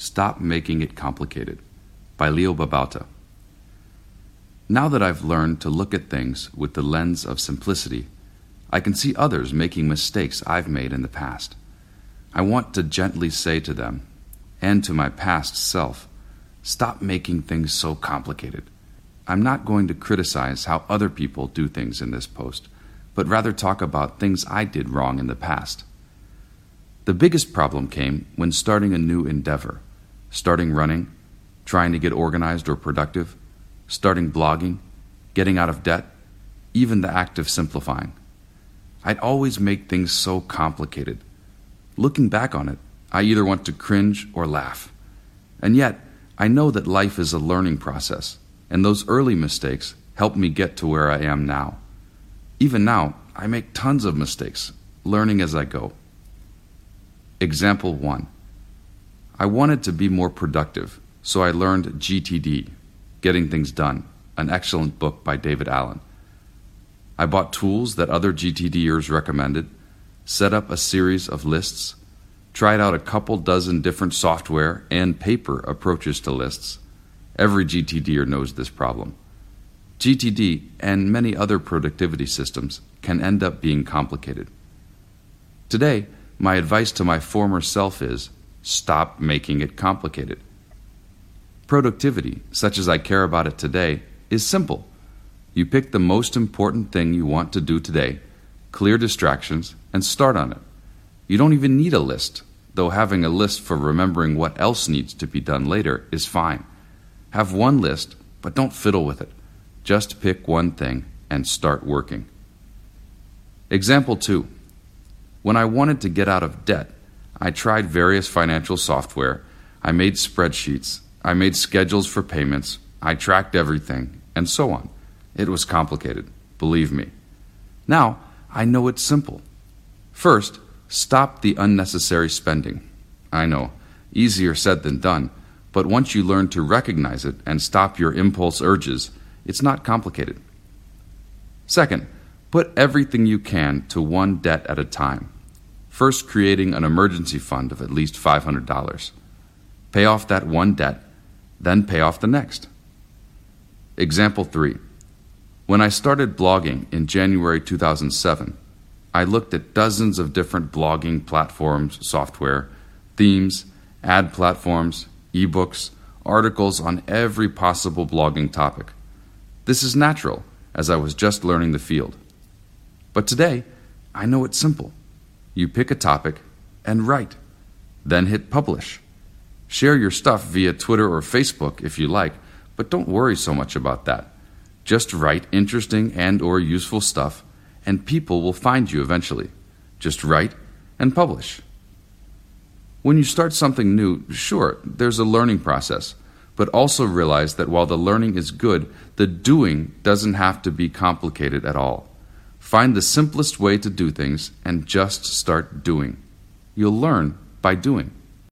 Stop Making It Complicated by Leo Babauta. Now that I've learned to look at things with the lens of simplicity, I can see others making mistakes I've made in the past. I want to gently say to them, and to my past self, stop making things so complicated. I'm not going to criticize how other people do things in this post, but rather talk about things I did wrong in the past. The biggest problem came when starting a new endeavor starting running, trying to get organized or productive, starting blogging, getting out of debt, even the act of simplifying. I'd always make things so complicated. Looking back on it, I either want to cringe or laugh. And yet, I know that life is a learning process, and those early mistakes helped me get to where I am now. Even now, I make tons of mistakes, learning as I go. Example 1 I wanted to be more productive, so I learned GTD, Getting Things Done, an excellent book by David Allen. I bought tools that other GTDers recommended, set up a series of lists, tried out a couple dozen different software and paper approaches to lists. Every GTDer knows this problem. GTD and many other productivity systems can end up being complicated. Today, my advice to my former self is Stop making it complicated. Productivity, such as I care about it today, is simple. You pick the most important thing you want to do today, clear distractions, and start on it. You don't even need a list, though having a list for remembering what else needs to be done later is fine. Have one list, but don't fiddle with it. Just pick one thing and start working. Example 2. When I wanted to get out of debt, I tried various financial software. I made spreadsheets. I made schedules for payments. I tracked everything, and so on. It was complicated, believe me. Now, I know it's simple. First, stop the unnecessary spending. I know, easier said than done, but once you learn to recognize it and stop your impulse urges, it's not complicated. Second, put everything you can to one debt at a time first creating an emergency fund of at least $500. Pay off that one debt, then pay off the next. Example 3. When I started blogging in January 2007, I looked at dozens of different blogging platforms, software, themes, ad platforms, ebooks, articles on every possible blogging topic. This is natural, as I was just learning the field. But today, I know it's simple. You pick a topic and write, then hit publish. Share your stuff via Twitter or Facebook if you like, but don't worry so much about that. Just write interesting and or useful stuff and people will find you eventually. Just write and publish. When you start something new, sure, there's a learning process, but also realize that while the learning is good, the doing doesn't have to be complicated at all. Find the simplest way to do things and just start doing. You'll learn by doing.